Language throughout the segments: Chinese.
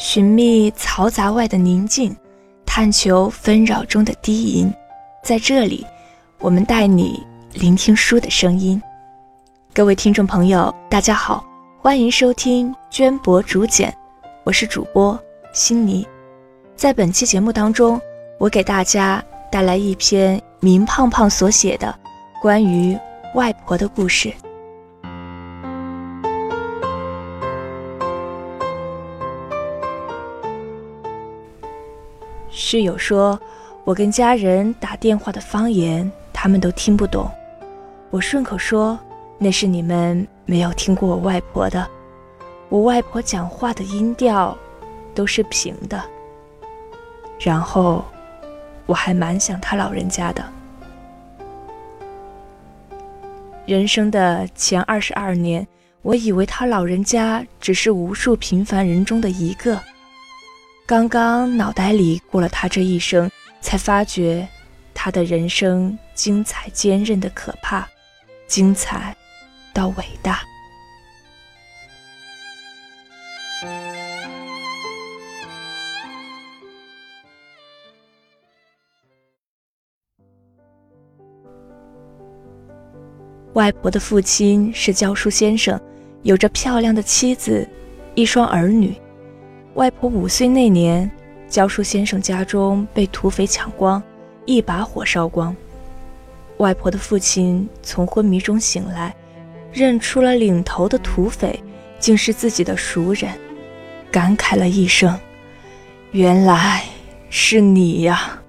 寻觅嘈杂外的宁静，探求纷扰中的低吟。在这里，我们带你聆听书的声音。各位听众朋友，大家好，欢迎收听绢帛竹简，我是主播心妮。在本期节目当中，我给大家带来一篇明胖胖所写的关于外婆的故事。室友说：“我跟家人打电话的方言，他们都听不懂。”我顺口说：“那是你们没有听过我外婆的。我外婆讲话的音调都是平的。”然后，我还蛮想他老人家的。人生的前二十二年，我以为他老人家只是无数平凡人中的一个。刚刚脑袋里过了他这一生，才发觉他的人生精彩坚韧的可怕，精彩到伟大。外婆的父亲是教书先生，有着漂亮的妻子，一双儿女。外婆五岁那年，教书先生家中被土匪抢光，一把火烧光。外婆的父亲从昏迷中醒来，认出了领头的土匪竟是自己的熟人，感慨了一声：“原来是你呀！”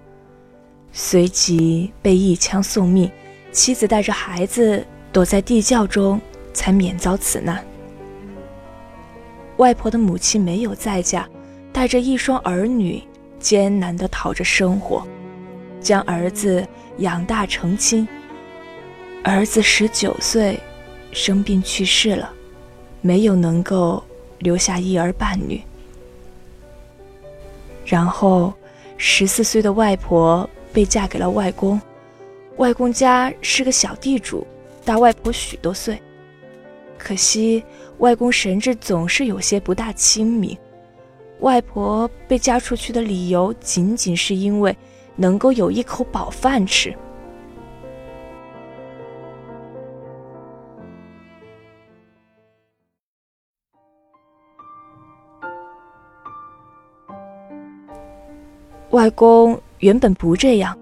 随即被一枪送命，妻子带着孩子躲在地窖中，才免遭此难。外婆的母亲没有再嫁，带着一双儿女，艰难地讨着生活，将儿子养大成亲。儿子十九岁，生病去世了，没有能够留下一儿半女。然后，十四岁的外婆被嫁给了外公，外公家是个小地主，大外婆许多岁。可惜，外公神志总是有些不大清明。外婆被嫁出去的理由，仅仅是因为能够有一口饱饭吃。外公原本不这样，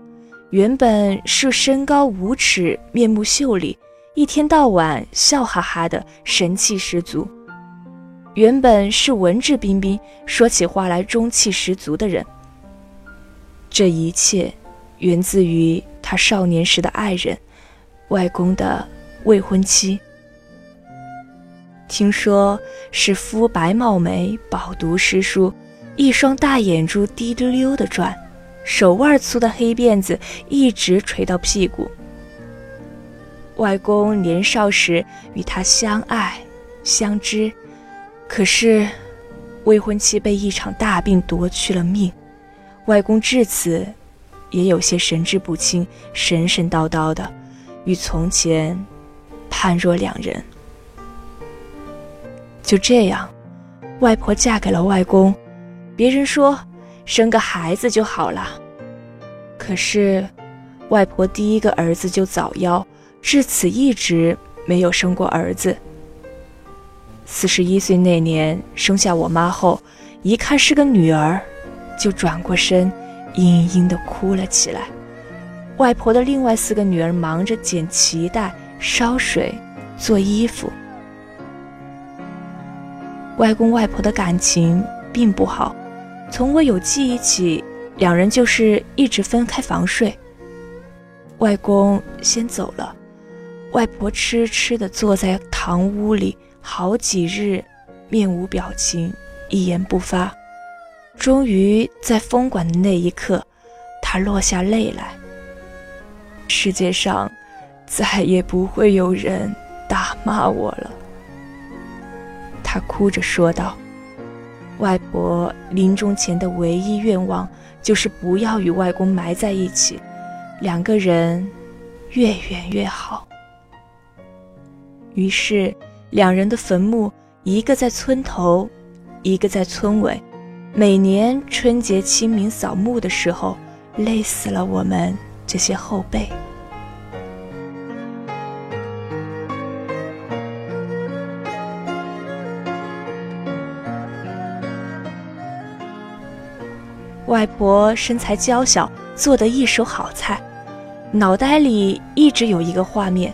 原本是身高五尺、面目秀丽。一天到晚笑哈哈的，神气十足。原本是文质彬彬，说起话来中气十足的人。这一切源自于他少年时的爱人，外公的未婚妻。听说是肤白貌美，饱读诗书，一双大眼珠滴溜溜的转，手腕粗的黑辫子一直垂到屁股。外公年少时与她相爱相知，可是未婚妻被一场大病夺去了命。外公至此也有些神志不清，神神叨叨的，与从前判若两人。就这样，外婆嫁给了外公。别人说生个孩子就好了，可是外婆第一个儿子就早夭。至此一直没有生过儿子。四十一岁那年生下我妈后，一看是个女儿，就转过身，嘤嘤地哭了起来。外婆的另外四个女儿忙着捡脐带、烧水、做衣服。外公外婆的感情并不好，从我有记忆起，两人就是一直分开房睡。外公先走了。外婆痴痴地坐在堂屋里好几日，面无表情，一言不发。终于在封馆的那一刻，她落下泪来。世界上再也不会有人打骂我了，她哭着说道。外婆临终前的唯一愿望就是不要与外公埋在一起，两个人越远越好。于是，两人的坟墓，一个在村头，一个在村尾，每年春节清明扫墓的时候，累死了我们这些后辈。外婆身材娇小，做的一手好菜，脑袋里一直有一个画面：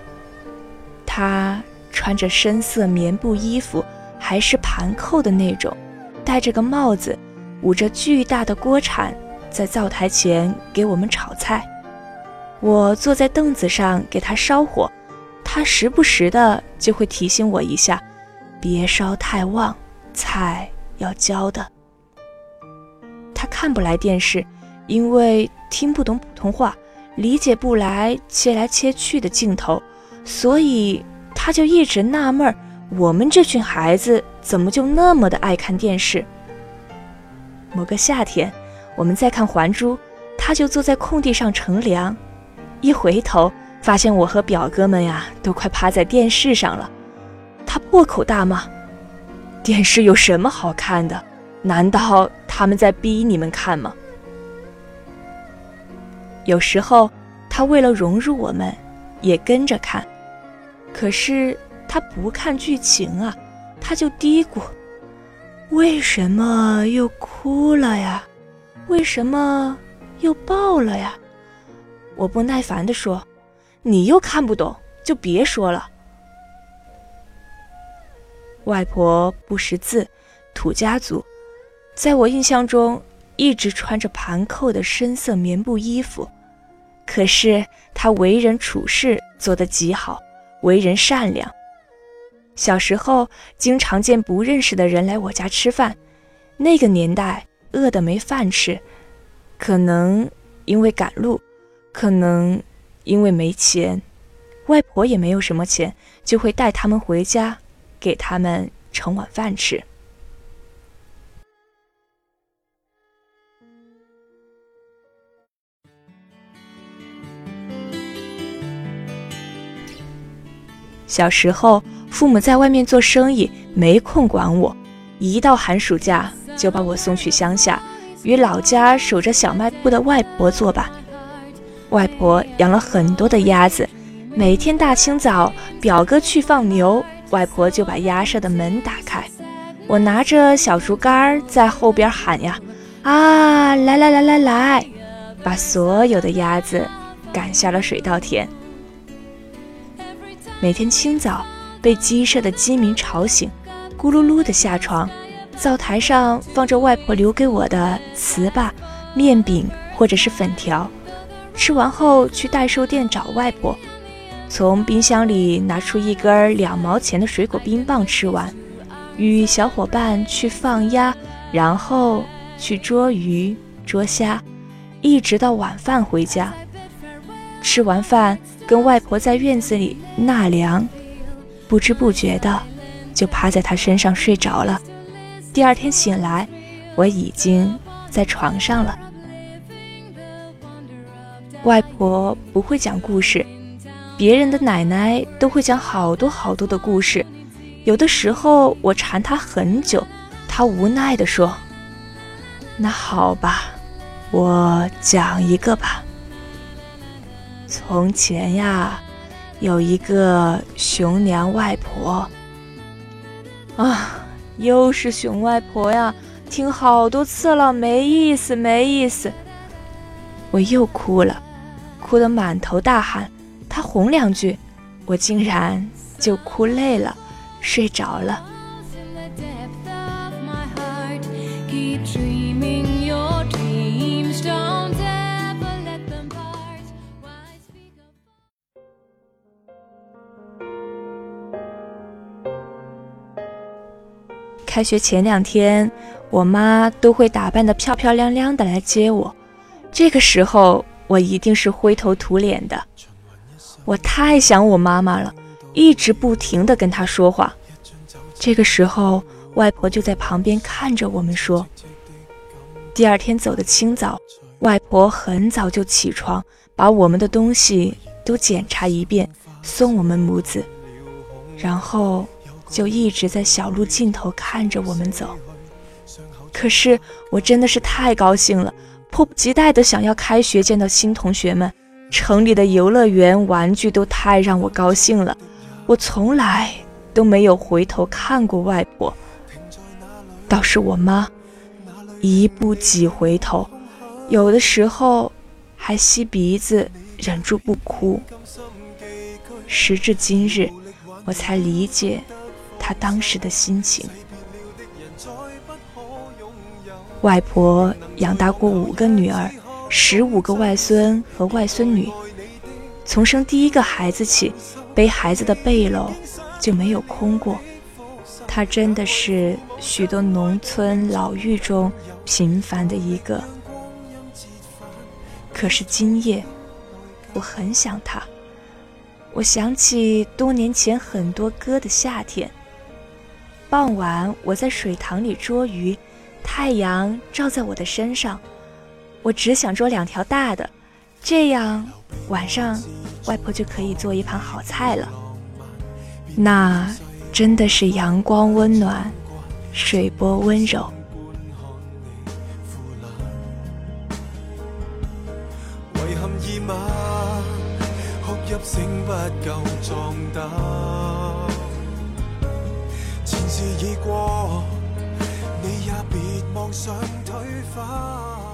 她穿着深色棉布衣服，还是盘扣的那种，戴着个帽子，捂着巨大的锅铲，在灶台前给我们炒菜。我坐在凳子上给他烧火，他时不时的就会提醒我一下，别烧太旺，菜要焦的。他看不来电视，因为听不懂普通话，理解不来切来切去的镜头，所以他就一直纳闷儿：我们这群孩子怎么就那么的爱看电视？某个夏天，我们在看《还珠》，他就坐在空地上乘凉，一回头发现我和表哥们呀都快趴在电视上了，他破口大骂：“电视有什么好看的？难道？”他们在逼你们看吗？有时候他为了融入我们，也跟着看，可是他不看剧情啊，他就嘀咕：“为什么又哭了呀？为什么又抱了呀？”我不耐烦地说：“你又看不懂，就别说了。”外婆不识字，土家族。在我印象中，一直穿着盘扣的深色棉布衣服。可是她为人处事做得极好，为人善良。小时候经常见不认识的人来我家吃饭，那个年代饿得没饭吃，可能因为赶路，可能因为没钱，外婆也没有什么钱，就会带他们回家，给他们盛碗饭吃。小时候，父母在外面做生意，没空管我。一到寒暑假，就把我送去乡下，与老家守着小卖部的外婆作伴。外婆养了很多的鸭子，每天大清早，表哥去放牛，外婆就把鸭舍的门打开，我拿着小竹竿在后边喊呀：“啊，来来来来来！”把所有的鸭子赶下了水稻田。每天清早被鸡舍的鸡鸣吵醒，咕噜噜的下床，灶台上放着外婆留给我的糍粑、面饼或者是粉条。吃完后去代售店找外婆，从冰箱里拿出一根两毛钱的水果冰棒，吃完，与小伙伴去放鸭，然后去捉鱼、捉虾，一直到晚饭回家。吃完饭。跟外婆在院子里纳凉，不知不觉的就趴在她身上睡着了。第二天醒来，我已经在床上了。外婆不会讲故事，别人的奶奶都会讲好多好多的故事。有的时候我缠她很久，她无奈地说：“那好吧，我讲一个吧。”从前呀，有一个熊娘外婆。啊，又是熊外婆呀！听好多次了，没意思，没意思。我又哭了，哭得满头大汗。她哄两句，我竟然就哭累了，睡着了。开学前两天，我妈都会打扮得漂漂亮亮的来接我。这个时候，我一定是灰头土脸的。我太想我妈妈了，一直不停地跟她说话。这个时候，外婆就在旁边看着我们说。第二天走的清早，外婆很早就起床，把我们的东西都检查一遍，送我们母子，然后。就一直在小路尽头看着我们走。可是我真的是太高兴了，迫不及待的想要开学见到新同学们。城里的游乐园玩具都太让我高兴了，我从来都没有回头看过外婆，倒是我妈，一步几回头，有的时候还吸鼻子忍住不哭。时至今日，我才理解她当时的心情。外婆养大过五个女儿。十五个外孙和外孙女，从生第一个孩子起，背孩子的背篓就没有空过。她真的是许多农村老妪中平凡的一个。可是今夜，我很想她。我想起多年前很多歌的夏天。傍晚，我在水塘里捉鱼，太阳照在我的身上。我只想捉两条大的，这样晚上外婆就可以做一盘好菜了。那真的是阳光温暖，水波温柔。事已过，你也别妄想退化。